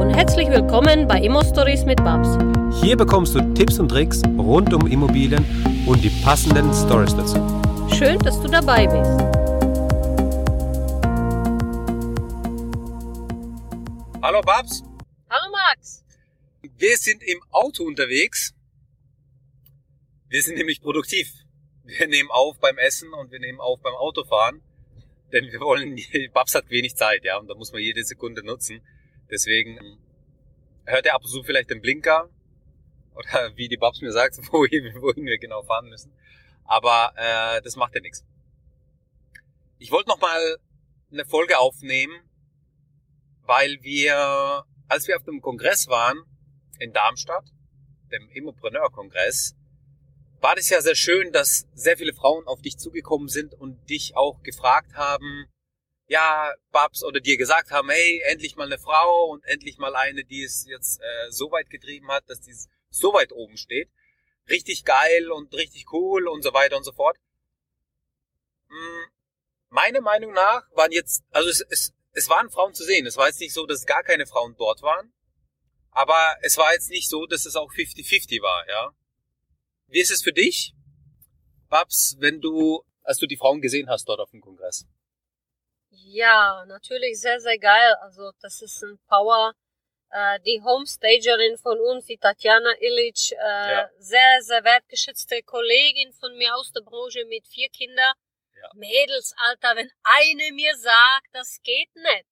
und herzlich willkommen bei Immo Stories mit Babs. Hier bekommst du Tipps und Tricks rund um Immobilien und die passenden Stories dazu. Schön, dass du dabei bist. Hallo Babs, Hallo Max. wir sind im Auto unterwegs. Wir sind nämlich produktiv. Wir nehmen auf beim Essen und wir nehmen auf beim Autofahren. Denn wir wollen, Babs hat wenig Zeit, ja, und da muss man jede Sekunde nutzen. Deswegen hört er ab und zu vielleicht den Blinker oder wie die Babs mir sagt, wohin, wohin wir genau fahren müssen. Aber äh, das macht ja nichts. Ich wollte noch mal eine Folge aufnehmen, weil wir, als wir auf dem Kongress waren in Darmstadt, dem Immopreneur-Kongress, war das ja sehr schön, dass sehr viele Frauen auf dich zugekommen sind und dich auch gefragt haben, ja, Babs oder dir gesagt haben, hey, endlich mal eine Frau und endlich mal eine, die es jetzt äh, so weit getrieben hat, dass die so weit oben steht. Richtig geil und richtig cool und so weiter und so fort. Hm, Meine Meinung nach waren jetzt, also es, es, es waren Frauen zu sehen. Es war jetzt nicht so, dass gar keine Frauen dort waren. Aber es war jetzt nicht so, dass es auch 50-50 war, ja. Wie ist es für dich, Babs, wenn du, als du die Frauen gesehen hast dort auf dem Kongress? Ja, natürlich sehr, sehr geil. Also das ist ein Power. Äh, die Homestagerin von uns, die Tatjana Illich, äh, Ja. sehr, sehr wertgeschätzte Kollegin von mir aus der Branche mit vier Kindern. Ja. Mädels, Alter, wenn eine mir sagt, das geht nicht,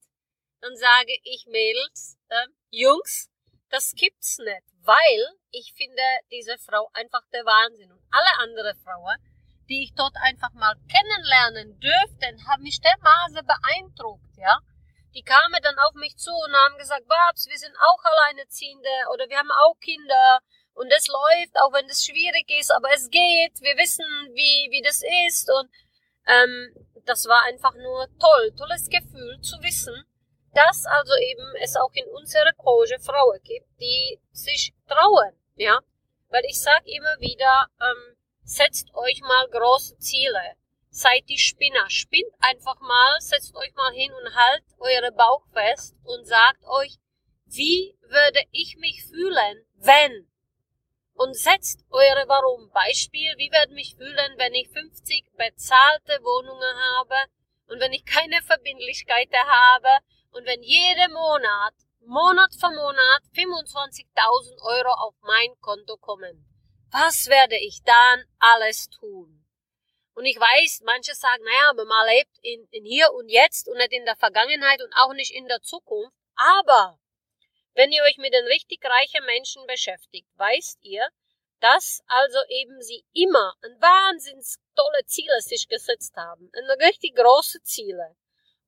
dann sage ich Mädels, äh, Jungs, das gibt's nicht, weil ich finde diese Frau einfach der Wahnsinn und alle andere Frauen, die ich dort einfach mal kennenlernen dürften, haben mich dermaßen beeindruckt, ja. Die kamen dann auf mich zu und haben gesagt, Babs, wir sind auch Alleinerziehende oder wir haben auch Kinder und es läuft, auch wenn es schwierig ist, aber es geht, wir wissen, wie, wie das ist und ähm, das war einfach nur toll, tolles Gefühl zu wissen, dass also eben es auch in unserer Branche Frauen gibt, die sich trauen, ja. Weil ich sag immer wieder, ähm, setzt euch mal große Ziele. Seid die Spinner. Spinnt einfach mal, setzt euch mal hin und halt eure Bauch fest und sagt euch, wie würde ich mich fühlen, wenn? Und setzt eure Warum. Beispiel, wie würde mich fühlen, wenn ich 50 bezahlte Wohnungen habe und wenn ich keine Verbindlichkeiten habe und wenn jeden Monat, Monat für Monat 25.000 Euro auf mein Konto kommen. Was werde ich dann alles tun? Und ich weiß, manche sagen, naja, aber man lebt in, in hier und jetzt und nicht in der Vergangenheit und auch nicht in der Zukunft. Aber wenn ihr euch mit den richtig reichen Menschen beschäftigt, weißt ihr, dass also eben sie immer ein wahnsinns tolle Ziele sich gesetzt haben. Ein richtig große Ziele.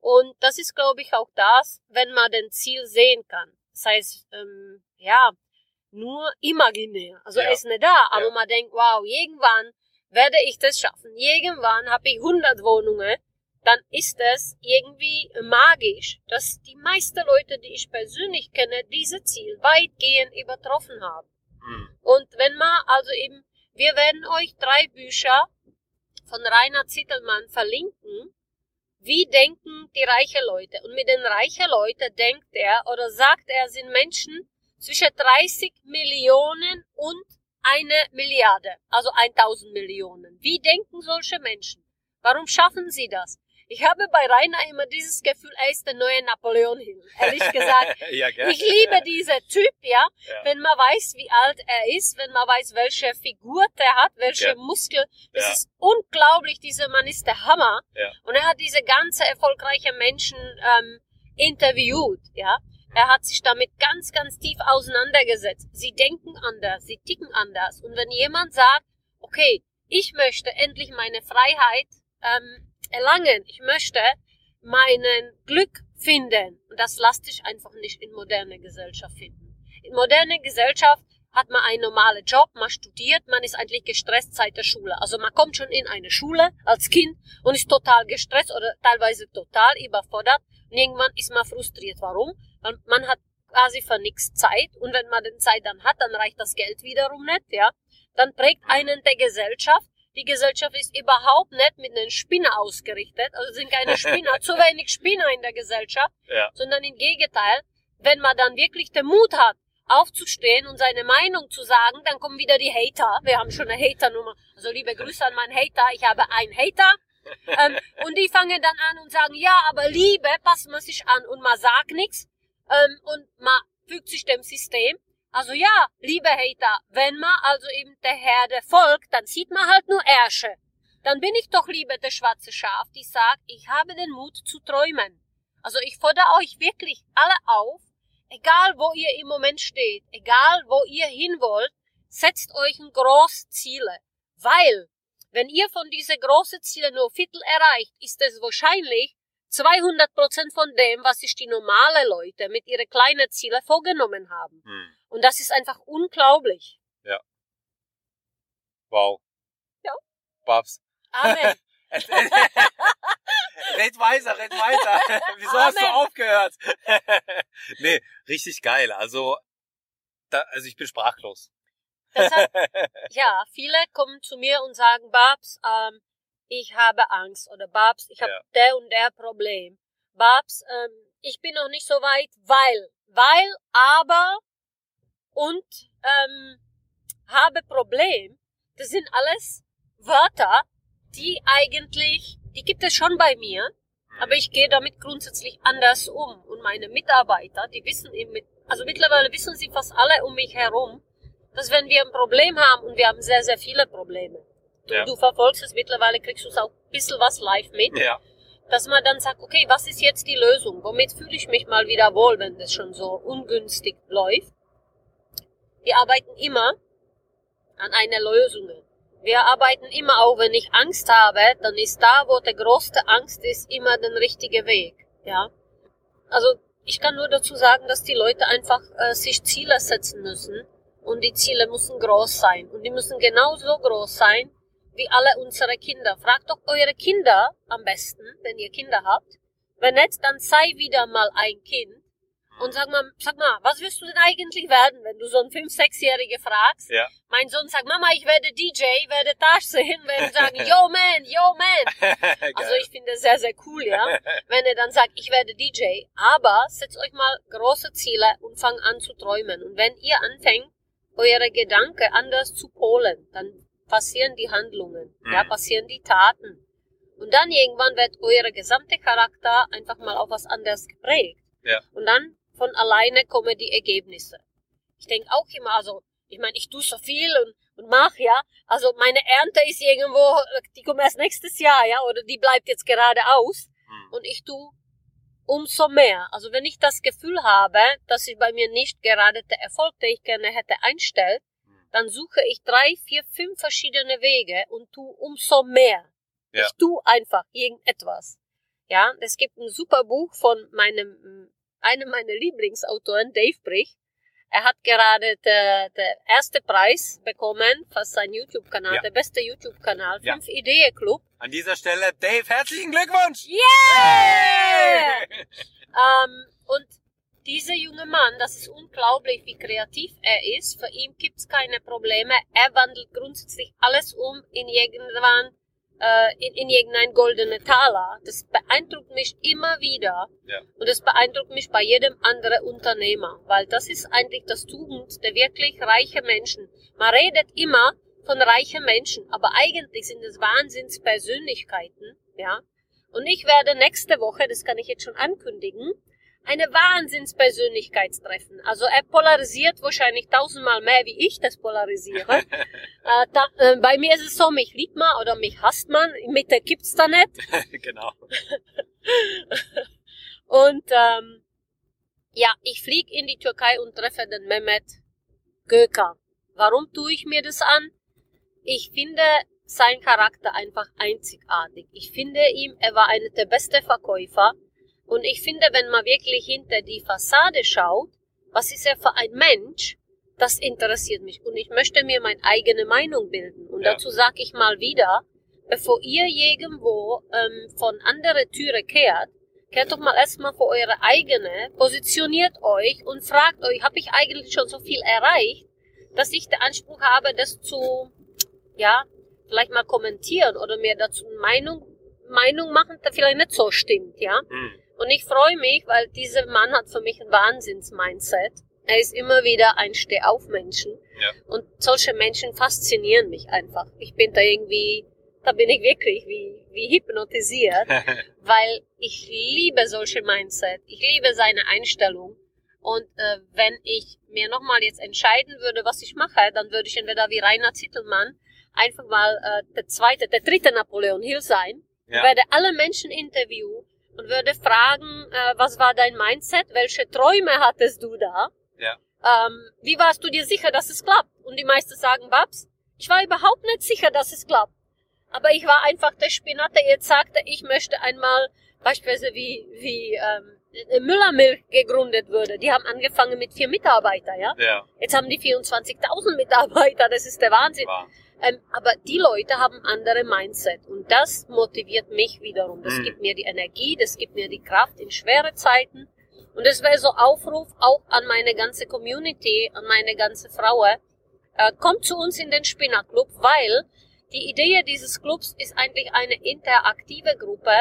Und das ist, glaube ich, auch das, wenn man den Ziel sehen kann. Das heißt, ähm, ja, nur imaginär. Also Ja. er ist nicht da, aber Ja. man denkt, wow, irgendwann werde ich das schaffen. Irgendwann habe ich 100 Wohnungen. Dann ist es irgendwie magisch, dass die meisten Leute, die ich persönlich kenne, diese Ziel weitgehend übertroffen haben. Hm. Und wenn man also eben, wir werden euch drei Bücher von Rainer Zittelmann verlinken. Wie denken die reichen Leute? Und mit den reichen Leuten denkt er oder sagt er, sind Menschen zwischen 30 Millionen und eine Milliarde, also 1000 Millionen. Wie denken solche Menschen? Warum schaffen sie das? Ich habe bei Rainer immer dieses Gefühl, er ist der neue Napoleon Hill. Ehrlich gesagt, ja, ich liebe diesen Typ, ja. Ja. Wenn man weiß, wie alt er ist, wenn man weiß, welche Figur der hat, welche Ja. Muskel, das Ja. ist unglaublich. Dieser Mann ist der Hammer. Und er hat diese ganze erfolgreiche Menschen ähm, interviewt, ja. Er hat sich damit ganz, ganz tief auseinandergesetzt. Sie denken anders, sie ticken anders. Und wenn jemand sagt, okay, ich möchte endlich meine Freiheit ähm, erlangen, ich möchte meinen Glück finden, und das lässt sich einfach nicht in moderne Gesellschaft finden. In moderne Gesellschaft hat man einen normalen Job, man studiert, man ist eigentlich gestresst seit der Schule. Also man kommt schon in eine Schule als Kind und ist total gestresst oder teilweise total überfordert und irgendwann ist man frustriert. Warum? Weil man hat quasi für nichts Zeit und wenn man den Zeit dann hat, dann reicht das Geld wiederum nicht, ja. Dann prägt einen der Gesellschaft. Die Gesellschaft ist überhaupt nicht mit einem Spinner ausgerichtet, also sind keine Spinner, zu wenig Spinner in der Gesellschaft, Ja. sondern im Gegenteil, wenn man dann wirklich den Mut hat, aufzustehen und seine Meinung zu sagen, dann kommen wieder die Hater. Wir haben schon eine Hater-Nummer. Also liebe Grüße an meinen Hater. Ich habe einen Hater. Ähm, und die fangen dann an und sagen, ja, aber Liebe passt man sich an und man sagt nichts ähm, und man fügt sich dem System. Also ja, liebe Hater, wenn man also eben der Herde folgt, dann sieht man halt nur Ärsche. Dann bin ich doch lieber der schwarze Schaf, die sagt, ich habe den Mut zu träumen. Also ich fordere euch wirklich alle auf, egal wo ihr im Moment steht, egal wo ihr hin wollt, setzt euch ein große Ziele. Weil, wenn ihr von diese großen Ziele nur Viertel erreicht, ist es wahrscheinlich 200 Prozent von dem, was sich die normale Leute mit ihren kleinen Zielen vorgenommen haben. Hm. Und das ist einfach unglaublich. Wow. Ja. Babs. Amen. red weiter, red weiter. Wieso hast du Amen. aufgehört? nee, richtig geil. Also, da, also ich bin sprachlos. Deshalb, ja, viele kommen zu mir und sagen, Babs, ähm, ich habe Angst oder Babs, ich habe Ja. der und der Problem. Babs, ähm, ich bin noch nicht so weit, weil, weil, aber und ähm, habe Problem. Das sind alles Wörter, die eigentlich, die gibt es schon bei mir, aber ich gehe damit grundsätzlich anders um. Und meine Mitarbeiter, die wissen eben, mit, also mittlerweile wissen sie fast alle um mich herum, dass wenn wir ein Problem haben, und wir haben sehr, sehr viele Probleme, du, Ja. du verfolgst es mittlerweile, kriegst du es auch ein bisschen was live mit, Ja. dass man dann sagt, okay, was ist jetzt die Lösung? Womit fühle ich mich mal wieder wohl, wenn das schon so ungünstig läuft? Wir arbeiten immer an einer Lösung. Wir arbeiten immer auch, wenn ich Angst habe, dann ist da, wo der größte Angst ist, immer der richtige Weg. Ja. Also ich kann nur dazu sagen, dass die Leute einfach äh, sich Ziele setzen müssen und die Ziele müssen groß sein und die müssen genauso groß sein wie alle unsere Kinder. Fragt doch eure Kinder am besten, wenn ihr Kinder habt. Wenn nicht, dann sei wieder mal ein Kind und sag mal, sag mal, was wirst du denn eigentlich werden, wenn du so einen 5-, 6-Jährige fragst? Ja. Mein Sohn sagt, Mama, ich werde DJ, werde da sehen, werde sagen, yo man, yo man. Also ich finde es sehr, sehr cool, ja. Wenn er dann sagt, ich werde DJ, aber setzt euch mal große Ziele und fangt an zu träumen. Und wenn ihr anfängt, eure Gedanken anders zu polen, dann passieren die Handlungen, ja, Mhm. passieren die Taten. Und dann irgendwann wird euer gesamter Charakter einfach mal auf was anderes geprägt. Ja. Und dann von alleine kommen die Ergebnisse. Ich denke auch immer, also, ich meine, ich tue so viel und, und mach, ja. Also meine Ernte ist irgendwo, die kommt erst nächstes Jahr, ja, oder die bleibt jetzt gerade aus. Hm. Und ich tue umso mehr. Also wenn ich das Gefühl habe, dass sich bei mir nicht gerade der Erfolg, den ich gerne hätte, einstellt, Hm. dann suche ich drei, vier, fünf verschiedene Wege und tue umso mehr. Ja. Ich tue einfach irgendetwas. Ja, es gibt ein super Buch von meinem, einem meiner Lieblingsautoren, Dave Brich. Er hat gerade der, der erste Preis bekommen für seinen YouTube-Kanal, Ja. der beste YouTube-Kanal, Ja. Fünf Ideen Club. An dieser Stelle, Dave, herzlichen Glückwunsch! Yeah! Ähm, und dieser junge Mann, das ist unglaublich, wie kreativ er ist. Für ihn gibt's keine Probleme. Er wandelt grundsätzlich alles um in irgendwann in, in irgendein goldene Taler. Das beeindruckt mich immer wieder. Ja. Und das beeindruckt mich bei jedem anderen Unternehmer, weil das ist eigentlich das Tugend der wirklich reichen Menschen. Man redet immer von reichen Menschen, aber eigentlich sind es Wahnsinnspersönlichkeiten, ja. Und ich werde nächste Woche, das kann ich jetzt schon ankündigen, eine Wahnsinnspersönlichkeitstreffen. Also er polarisiert wahrscheinlich tausendmal mehr, wie ich das polarisiere. äh, da, äh, bei mir ist es so, mich liebt man oder mich hasst man. Mitte gibt's da nicht. genau. Und ähm, ja, ich fliege in die Türkei und treffe den Mehmet Göker. Warum tue ich mir das an? Ich finde sein Charakter einfach einzigartig. Ich finde ihm, er war einer der besten Verkäufer. Und ich finde, wenn man wirklich hinter die Fassade schaut, was ist er für ein Mensch, das interessiert mich. Und ich möchte mir meine eigene Meinung bilden. Und Ja. dazu sage ich mal wieder, bevor ihr irgendwo ähm, von andere Türe kehrt, kehrt doch mal erstmal vor eure eigene, positioniert euch und fragt euch, habe ich eigentlich schon so viel erreicht, dass ich den Anspruch habe, das zu, ja, vielleicht mal kommentieren oder mir dazu eine Meinung, Meinung machen, die vielleicht nicht so stimmt, ja. Hm. Und ich freue mich, weil dieser Mann hat für mich ein Wahnsinns-Mindset. Er ist immer wieder ein Stehaufmenschen. Ja. Und solche Menschen faszinieren mich einfach. Ich bin da irgendwie, da bin ich wirklich wie, wie hypnotisiert, weil ich liebe solche Mindset. Ich liebe seine Einstellung. Und äh, wenn ich mir nochmal jetzt entscheiden würde, was ich mache, dann würde ich entweder wie Rainer Zittelmann einfach mal äh, der zweite, der dritte Napoleon Hill sein, Ja. werde alle Menschen interviewen und würde fragen, äh, was war dein Mindset, welche Träume hattest du da, Ja. ähm, wie warst du dir sicher, dass es klappt? Und die meisten sagen, Babs, ich war überhaupt nicht sicher, dass es klappt. Aber ich war einfach der Spinner, der jetzt sagte, ich möchte einmal beispielsweise wie, wie ähm, Müllermilch gegründet würde. Die haben angefangen mit vier Mitarbeitern, ja. Ja, Jetzt haben die 24.000 Mitarbeiter, das ist der Wahnsinn. war. Ähm, aber die Leute haben andere Mindset und das motiviert mich wiederum. Das Mhm. gibt mir die Energie, das gibt mir die Kraft in schwere Zeiten. Und das wäre so Aufruf auch an meine ganze Community, an meine ganze Frauen. Äh, kommt zu uns in den Spinner Club, weil die Idee dieses Clubs ist eigentlich eine interaktive Gruppe,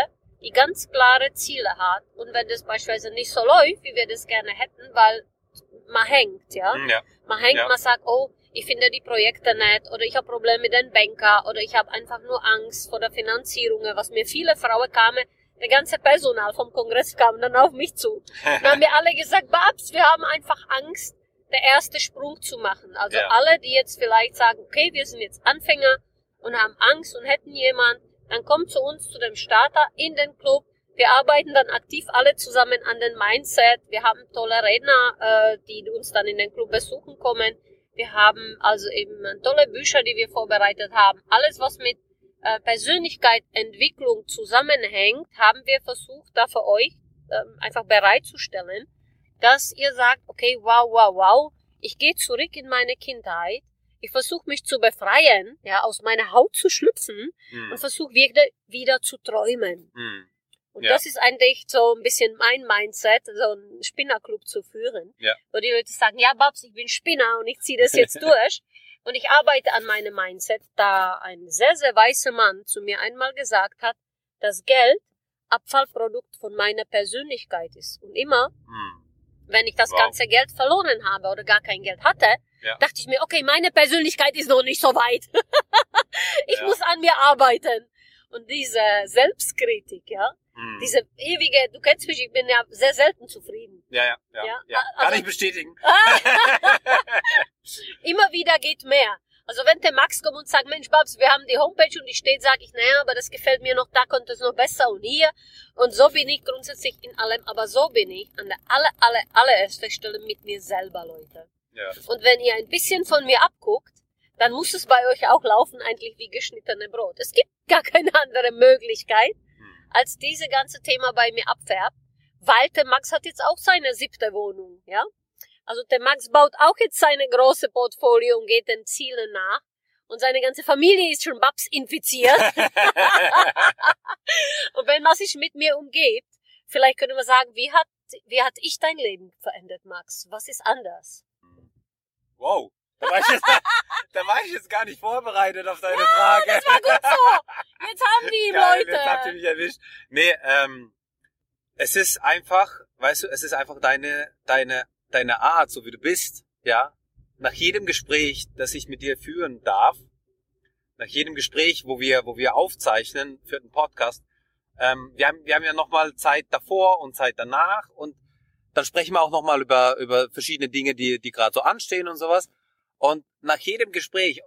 die ganz klare Ziele hat. Und wenn das beispielsweise nicht so läuft, wie wir das gerne hätten, weil man hängt, ja, Hm, Ja, man hängt, Ja. man sagt, oh, ich finde die Projekte nicht oder ich habe Probleme mit den Banker oder ich habe einfach nur Angst vor der Finanzierung, was mir viele Frauen kamen, der ganze Personal vom Kongress kam dann auf mich zu. Dann haben wir alle gesagt, Babs, wir haben einfach Angst, der erste Sprung zu machen. Also Ja. alle, die jetzt vielleicht sagen, okay, wir sind jetzt Anfänger und haben Angst und hätten jemand, dann kommt zu uns, zu dem Starter in den Club. Wir arbeiten dann aktiv alle zusammen an den Mindset. Wir haben tolle Redner, äh, die uns dann in den Club besuchen kommen. Wir haben also eben tolle Bücher, die wir vorbereitet haben. Alles, was mit äh, Persönlichkeitsentwicklung zusammenhängt, haben wir versucht, da für euch ähm, einfach bereitzustellen, dass ihr sagt, okay, wow, wow, wow, ich gehe zurück in meine Kindheit, ich versuche mich zu befreien, ja, aus meiner Haut zu schlüpfen hm, und versuche wieder, wieder zu träumen. hm, Und Ja. das ist eigentlich so ein bisschen mein Mindset, so einen Spinnerclub zu führen. Ja. Wo die Leute sagen, ja Babs, ich bin Spinner und ich ziehe das jetzt durch. Und ich arbeite an meinem Mindset, da ein sehr, sehr weißer Mann zu mir einmal gesagt hat, dass Geld Abfallprodukt von meiner Persönlichkeit ist. Und immer, hm. wenn ich das Wow. ganze Geld verloren habe oder gar kein Geld hatte, Ja. dachte ich mir, okay, meine Persönlichkeit ist noch nicht so weit. ich Ja. muss an mir arbeiten. Und diese Selbstkritik, ja, Hm. diese ewige, du kennst mich, ich bin ja sehr selten zufrieden. Ja, ja, ja. Ja, ja. also- Kann ich bestätigen. Immer wieder geht mehr. Also wenn der Max kommt und sagt, Mensch, Babs, wir haben die Homepage und die steht, sage ich, naja, aber das gefällt mir noch, da könnte es noch besser und hier. Und so bin ich grundsätzlich in allem, aber so bin ich an der aller, aller, allerersten Stelle mit mir selber, Leute. Ja. Und wenn ihr ein bisschen von mir abguckt, dann muss es bei euch auch laufen, eigentlich wie geschnittene Brot. Es gibt gar keine andere Möglichkeit, Hm. als diese ganze Thema bei mir abfärbt, weil der Max hat jetzt auch seine siebte Wohnung, ja. Also der Max baut auch jetzt seine große Portfolio und geht den Zielen nach. Und seine ganze Familie ist schon Babs infiziert. und wenn man sich mit mir umgeht, vielleicht können wir sagen, wie hat, wie hat ich dein Leben verändert, Max? Was ist anders? Wow. Da war, ich jetzt, da war ich jetzt gar nicht vorbereitet auf deine Frage. Das war gut so. Jetzt haben die Geil, Jetzt habt ihr Leute. mich erwischt. Nee, ähm, es ist einfach, weißt du, es ist einfach deine, deine, deine Art, so wie du bist, ja. Nach jedem Gespräch, das ich mit dir führen darf, nach jedem Gespräch, wo wir, wo wir aufzeichnen für den Podcast, ähm, wir haben, wir haben ja nochmal Zeit davor und Zeit danach und dann sprechen wir auch nochmal über, über verschiedene Dinge, die, die gerade so anstehen und sowas. Und nach jedem Gespräch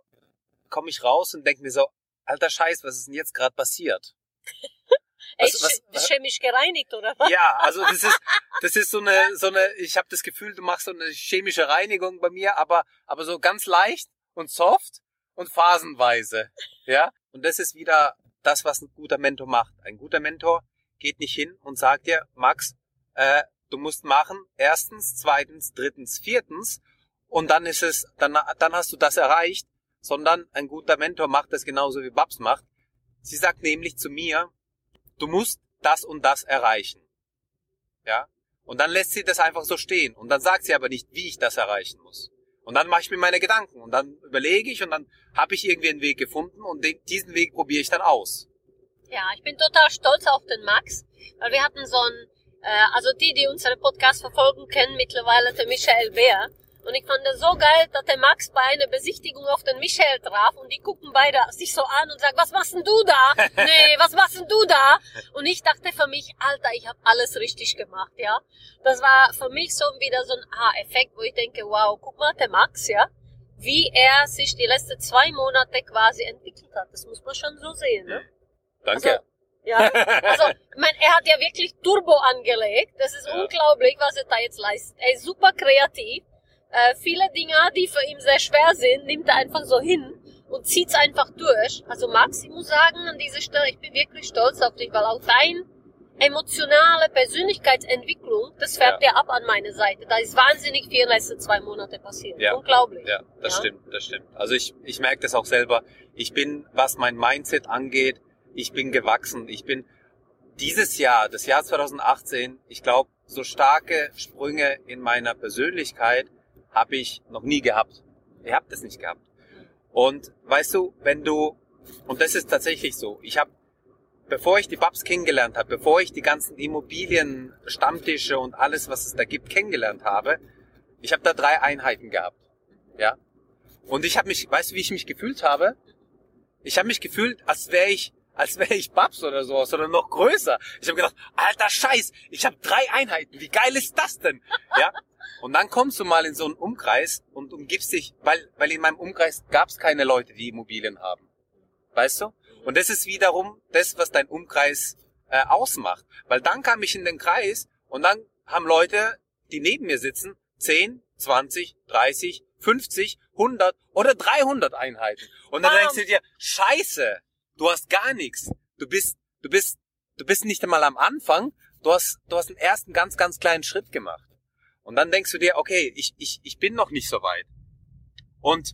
komme ich raus und denke mir so, alter Scheiß, was ist denn jetzt gerade passiert? Was- was- ist chemisch gereinigt, oder was? Ja, also das ist das ist so eine so eine ich habe das Gefühl, du machst so eine chemische Reinigung bei mir, aber aber so ganz leicht und soft und phasenweise, ja? Und das ist wieder das, was ein guter Mentor macht. Ein guter Mentor geht nicht hin und sagt dir, Max, äh, du musst machen, erstens, zweitens, drittens, viertens und dann ist es dann dann hast du das erreicht, sondern ein guter Mentor macht das genauso wie Babs macht. Sie sagt nämlich zu mir, du musst das und das erreichen. Ja? Und dann lässt sie das einfach so stehen. Und dann sagt sie aber nicht, wie ich das erreichen muss. Und dann mache ich mir meine Gedanken und dann überlege ich und dann habe ich irgendwie einen Weg gefunden und den, diesen Weg probiere ich dann aus. Ja, ich bin total stolz auf den Max, weil wir hatten so ein also die, die unsere Podcast verfolgen, kennen mittlerweile den Michael Bär. Und ich fand das so geil, dass der Max bei einer Besichtigung auf den Michael traf und die gucken beide sich so an und sagen, was machst denn du da? nee, was machst denn du da? Und ich dachte für mich, Alter, ich habe alles richtig gemacht, ja. Das war für mich so wieder so ein Ah-Effekt, wo ich denke, wow, guck mal, der Max, ja, wie er sich die letzten zwei Monate quasi entwickelt hat. Das muss man schon so sehen, ne? Danke. Also, ja, also, ich mein, er hat ja wirklich Turbo angelegt. Das ist Ja. unglaublich, was er da jetzt leistet. Er ist super kreativ. Äh, viele Dinge, die für ihn sehr schwer sind, nimmt er einfach so hin und zieht's einfach durch. Also Max, ich muss sagen, an dieser Stelle, ich bin wirklich stolz auf dich, weil auch dein emotionale Persönlichkeitsentwicklung, das färbt ja. ab an meine Seite. Da ist wahnsinnig viel in den letzten zwei Monate passiert. Ja. Unglaublich. Ja, das Ja. stimmt, das stimmt. Also ich, ich merke das auch selber. Ich bin, was mein Mindset angeht, ich bin gewachsen. Ich bin dieses Jahr, das Jahr 2018, ich glaube, so starke Sprünge in meiner Persönlichkeit habe ich noch nie gehabt. Ich habe das nicht gehabt. Und weißt du, wenn du, und das ist tatsächlich so, ich habe, bevor ich die Babs kennengelernt habe, bevor ich die ganzen Immobilien, Stammtische und alles, was es da gibt, kennengelernt habe, ich habe da drei Einheiten gehabt. Ja. Und ich habe mich, weißt du, wie ich mich gefühlt habe? Ich habe mich gefühlt, als wäre ich, als wäre ich Babs oder sowas, oder noch größer. Ich habe gedacht, alter Scheiß, ich habe drei Einheiten, wie geil ist das denn? Ja. Und dann kommst du mal in so einen Umkreis und umgibst dich, weil, weil in meinem Umkreis gab es keine Leute, die Immobilien haben. Weißt du? Und das ist wiederum das, was dein Umkreis äh, ausmacht. Weil dann kam ich in den Kreis und dann haben Leute, die neben mir sitzen, 10, 20, 30, 50, 100 oder 300 Einheiten. Und dann Bam. denkst du dir, scheiße, du hast gar nichts. Du bist, du bist, du bist nicht einmal am Anfang. Du hast, du hast einen ersten ganz, ganz kleinen Schritt gemacht. Und dann denkst du dir, okay, ich, ich, ich bin noch nicht so weit. Und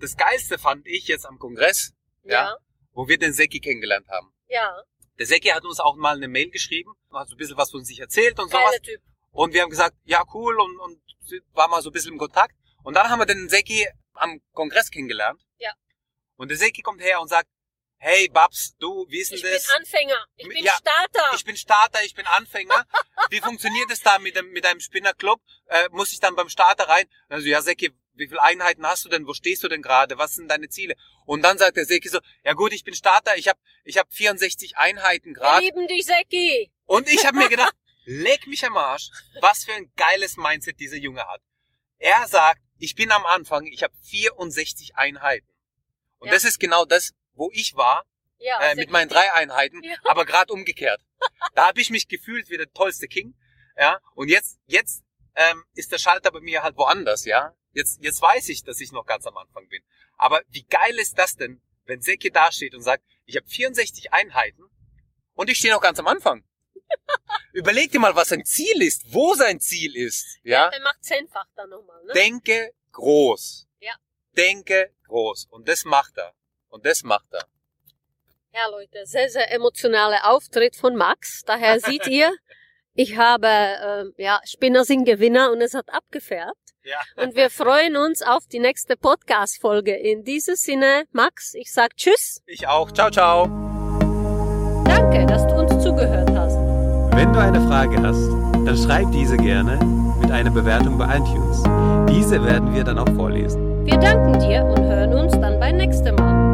das Geilste fand ich jetzt am Kongress, Ja. wo wir den Seki kennengelernt haben. Ja. Der Seki hat uns auch mal eine Mail geschrieben, hat so ein bisschen was von sich erzählt und sowas. Geiler Typ. Und wir haben gesagt, ja cool und, und war mal so ein bisschen im Kontakt. Und dann haben wir den Seki am Kongress kennengelernt. Ja. Und der Seki kommt her und sagt, hey Babs, du, wie ist denn Ich bin das? Anfänger. Ich bin Ja, Starter. Ich bin Starter, ich bin Anfänger. Wie funktioniert es da mit dem mit einem Spinnerclub? Äh, muss ich dann beim Starter rein? Also ja, Seki, wie viele Einheiten hast du denn? Wo stehst du denn gerade? Was sind deine Ziele? Und dann sagt der Seki so, ja gut, ich bin Starter, ich habe ich hab 64 Einheiten gerade. lieben dich, Seki. Und ich habe mir gedacht, leg mich am Arsch, was für ein geiles Mindset dieser Junge hat. Er sagt, ich bin am Anfang, ich habe 64 Einheiten. Und Ja. das ist genau das, wo ich war, Ja, äh, mit meinen drei Einheiten, Ja. aber gerade umgekehrt. Da habe ich mich gefühlt wie der tollste King. Ja, und jetzt, jetzt ähm, ist der Schalter bei mir halt woanders, ja. Jetzt, jetzt weiß ich, dass ich noch ganz am Anfang bin. Aber wie geil ist das denn, wenn Seki da steht und sagt, ich habe 64 Einheiten und ich stehe noch ganz am Anfang. Überleg dir mal, was sein Ziel ist, wo sein Ziel ist, ja. Der macht zehnfach dann nochmal, ne? Denke groß. Ja. Denke groß. Und das macht er. Und das macht er. Ja, Leute, sehr, sehr emotionaler Auftritt von Max. Daher seht ihr, ich habe, ähm, ja, Spinner sind Gewinner und es hat abgefärbt. Ja. Und wir freuen uns auf die nächste Podcast-Folge. In diesem Sinne, Max, ich sag Tschüss. Ich auch. Ciao, ciao. Danke, dass du uns zugehört hast. Wenn du eine Frage hast, dann schreib diese gerne mit einer Bewertung bei iTunes. Diese werden wir dann auch vorlesen. Wir danken dir und hören uns dann beim nächsten Mal.